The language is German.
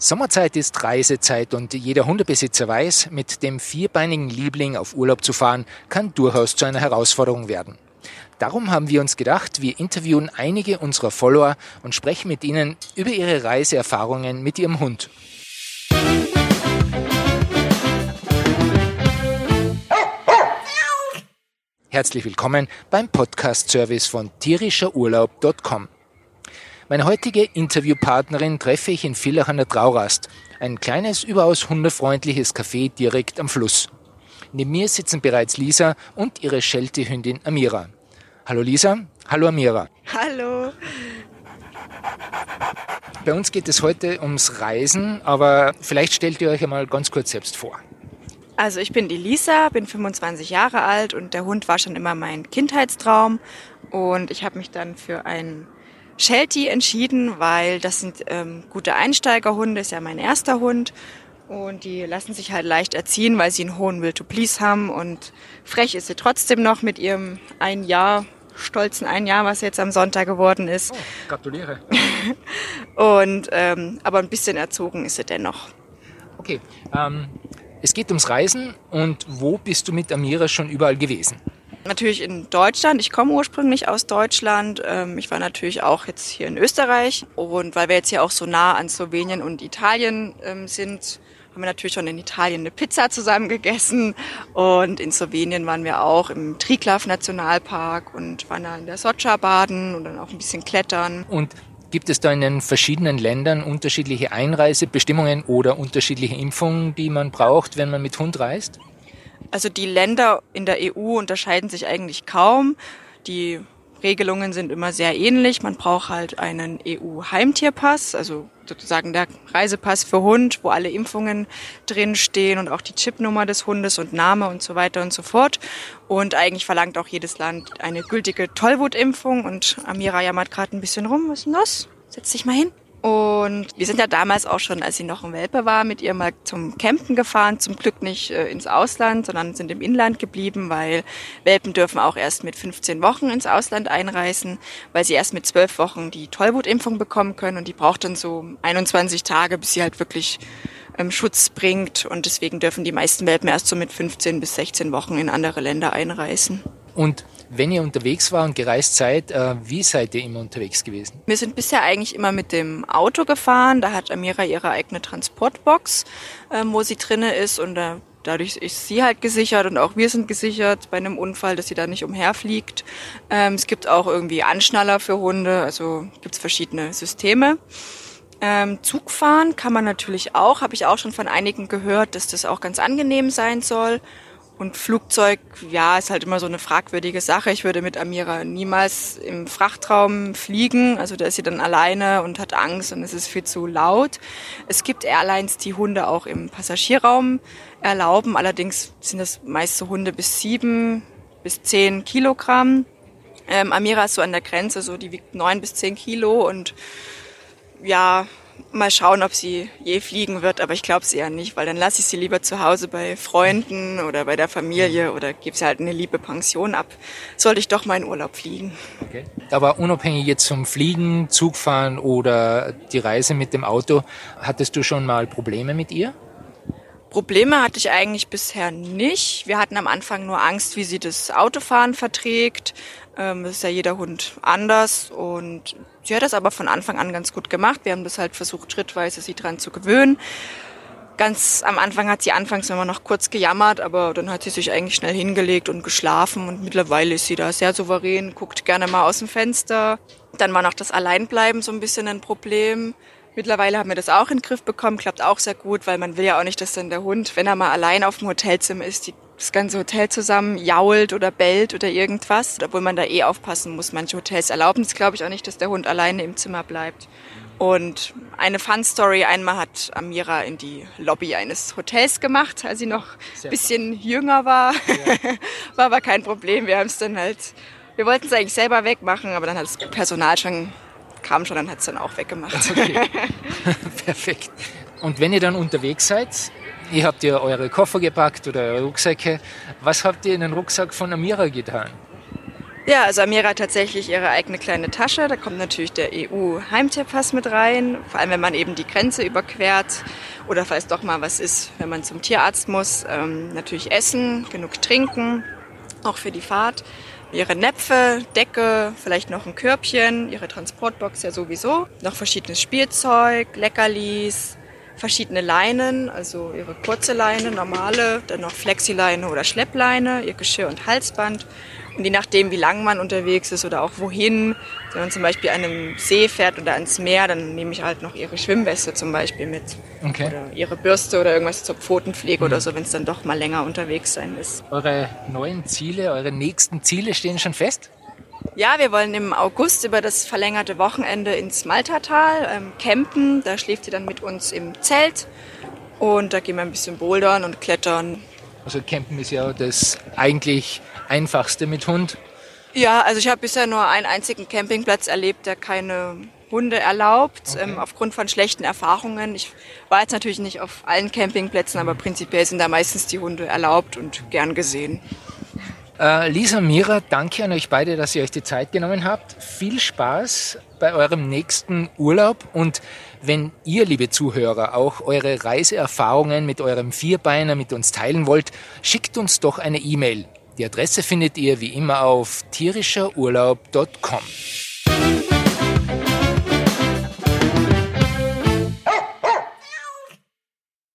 Sommerzeit ist Reisezeit und jeder Hundebesitzer weiß, mit dem vierbeinigen Liebling auf Urlaub zu fahren, kann durchaus zu einer Herausforderung werden. Darum haben wir uns gedacht, wir interviewen einige unserer Follower und sprechen mit ihnen über ihre Reiseerfahrungen mit ihrem Hund. Herzlich willkommen beim Podcast-Service von tierischerurlaub.com. Meine heutige Interviewpartnerin treffe ich in Villach an der Traurast, ein kleines, überaus hundefreundliches Café direkt am Fluss. Neben mir sitzen bereits Lisa und ihre Schelte-Hündin Amira. Hallo Lisa, hallo Amira. Hallo. Bei uns geht es heute ums Reisen, aber vielleicht stellt ihr euch einmal ganz kurz selbst vor. Also ich bin die Lisa, bin 25 Jahre alt und der Hund war schon immer mein Kindheitstraum und ich habe mich dann für einen Sheltie entschieden, weil das sind ähm, gute Einsteigerhunde, ist ja mein erster Hund. Und die lassen sich halt leicht erziehen, weil sie einen hohen Will to Please haben. Und frech ist sie trotzdem noch mit ihrem ein Jahr, stolzen ein Jahr, was jetzt am Sonntag geworden ist. Oh, gratuliere. und ähm, aber ein bisschen erzogen ist sie dennoch. Okay. Ähm, es geht ums Reisen und wo bist du mit Amira schon überall gewesen? Natürlich in Deutschland. Ich komme ursprünglich aus Deutschland. Ähm, ich war natürlich auch jetzt hier in Österreich. Und weil wir jetzt hier auch so nah an Slowenien und Italien ähm, sind, haben wir natürlich schon in Italien eine Pizza zusammen gegessen. Und in Slowenien waren wir auch im Triglav Nationalpark und waren da in der Socha baden und dann auch ein bisschen klettern. Und Gibt es da in den verschiedenen Ländern unterschiedliche Einreisebestimmungen oder unterschiedliche Impfungen, die man braucht, wenn man mit Hund reist? Also die Länder in der EU unterscheiden sich eigentlich kaum. Die Regelungen sind immer sehr ähnlich. Man braucht halt einen EU-Heimtierpass, also sozusagen der Reisepass für Hund, wo alle Impfungen drinstehen und auch die Chipnummer des Hundes und Name und so weiter und so fort. Und eigentlich verlangt auch jedes Land eine gültige Tollwutimpfung. Und Amira jammert gerade ein bisschen rum. Was ist denn das? Setz dich mal hin. Und wir sind ja damals auch schon, als sie noch ein Welpe war, mit ihr mal zum Campen gefahren. Zum Glück nicht äh, ins Ausland, sondern sind im Inland geblieben, weil Welpen dürfen auch erst mit 15 Wochen ins Ausland einreisen, weil sie erst mit 12 Wochen die Tollwutimpfung bekommen können. Und die braucht dann so 21 Tage, bis sie halt wirklich Schutz bringt. Und deswegen dürfen die meisten Welpen erst so mit 15 bis 16 Wochen in andere Länder einreisen. Und wenn ihr unterwegs war und gereist seid, äh, wie seid ihr immer unterwegs gewesen? Wir sind bisher eigentlich immer mit dem Auto gefahren. Da hat Amira ihre eigene Transportbox, ähm, wo sie drinne ist und äh, dadurch ist sie halt gesichert und auch wir sind gesichert bei einem Unfall, dass sie da nicht umherfliegt. Ähm, es gibt auch irgendwie Anschnaller für Hunde, also gibt es verschiedene Systeme. Ähm, Zugfahren kann man natürlich auch, habe ich auch schon von einigen gehört, dass das auch ganz angenehm sein soll. Und Flugzeug, ja, ist halt immer so eine fragwürdige Sache. Ich würde mit Amira niemals im Frachtraum fliegen. Also da ist sie dann alleine und hat Angst und es ist viel zu laut. Es gibt Airlines, die Hunde auch im Passagierraum erlauben. Allerdings sind das meist so Hunde bis sieben bis zehn Kilogramm. Ähm, Amira ist so an der Grenze, so die wiegt neun bis zehn Kilo und ja, Mal schauen, ob sie je fliegen wird, aber ich glaube es eher nicht, weil dann lasse ich sie lieber zu Hause bei Freunden oder bei der Familie oder gebe sie halt eine liebe Pension ab. Sollte ich doch mal in Urlaub fliegen. Okay. Aber unabhängig jetzt zum Fliegen, Zugfahren oder die Reise mit dem Auto, hattest du schon mal Probleme mit ihr? Probleme hatte ich eigentlich bisher nicht. Wir hatten am Anfang nur Angst, wie sie das Autofahren verträgt. Ähm, ist ja jeder Hund anders und sie hat das aber von Anfang an ganz gut gemacht. Wir haben das halt versucht, schrittweise sie dran zu gewöhnen. Ganz am Anfang hat sie anfangs immer noch kurz gejammert, aber dann hat sie sich eigentlich schnell hingelegt und geschlafen und mittlerweile ist sie da sehr souverän, guckt gerne mal aus dem Fenster. Dann war noch das Alleinbleiben so ein bisschen ein Problem. Mittlerweile haben wir das auch in den Griff bekommen, klappt auch sehr gut, weil man will ja auch nicht, dass dann der Hund, wenn er mal allein auf dem Hotelzimmer ist, die das ganze Hotel zusammen jault oder bellt oder irgendwas. Obwohl man da eh aufpassen muss. Manche Hotels erlauben es, glaube ich, auch nicht, dass der Hund alleine im Zimmer bleibt. Und eine Fun-Story, einmal hat Amira in die Lobby eines Hotels gemacht, als sie noch ein bisschen jünger war. Ja. war aber kein Problem. Wir haben es dann halt, wir wollten es eigentlich selber wegmachen, aber dann hat das Personal schon, kam schon, dann hat es dann auch weggemacht. Okay. Perfekt. Und wenn ihr dann unterwegs seid, Ihr habt ja eure Koffer gepackt oder eure Rucksäcke. Was habt ihr in den Rucksack von Amira getan? Ja, also Amira hat tatsächlich ihre eigene kleine Tasche. Da kommt natürlich der EU-Heimtierpass mit rein. Vor allem, wenn man eben die Grenze überquert oder falls doch mal was ist, wenn man zum Tierarzt muss. Ähm, natürlich Essen, genug Trinken, auch für die Fahrt. Ihre Näpfe, Decke, vielleicht noch ein Körbchen, ihre Transportbox ja sowieso. Noch verschiedenes Spielzeug, Leckerlis, verschiedene Leinen, also ihre kurze Leine, normale, dann noch Flexileine oder Schleppleine, ihr Geschirr und Halsband und je nachdem, wie lang man unterwegs ist oder auch wohin, wenn man zum Beispiel an einem See fährt oder ans Meer, dann nehme ich halt noch ihre Schwimmweste zum Beispiel mit. Okay. Oder ihre Bürste oder irgendwas zur Pfotenpflege mhm. oder so, wenn es dann doch mal länger unterwegs sein ist. Eure neuen Ziele, eure nächsten Ziele stehen schon fest? Ja, wir wollen im August über das verlängerte Wochenende ins Maltatal ähm, campen. Da schläft sie dann mit uns im Zelt. Und da gehen wir ein bisschen bouldern und klettern. Also campen ist ja das eigentlich einfachste mit Hund? Ja, also ich habe bisher nur einen einzigen Campingplatz erlebt, der keine Hunde erlaubt, okay. ähm, aufgrund von schlechten Erfahrungen. Ich war jetzt natürlich nicht auf allen Campingplätzen, aber prinzipiell sind da meistens die Hunde erlaubt und gern gesehen. Äh, Lisa, Mira, danke an euch beide, dass ihr euch die Zeit genommen habt. Viel Spaß bei eurem nächsten Urlaub und wenn ihr, liebe Zuhörer, auch eure Reiseerfahrungen mit eurem Vierbeiner mit uns teilen wollt, schickt uns doch eine E-Mail die Adresse findet ihr wie immer auf tierischerurlaub.com.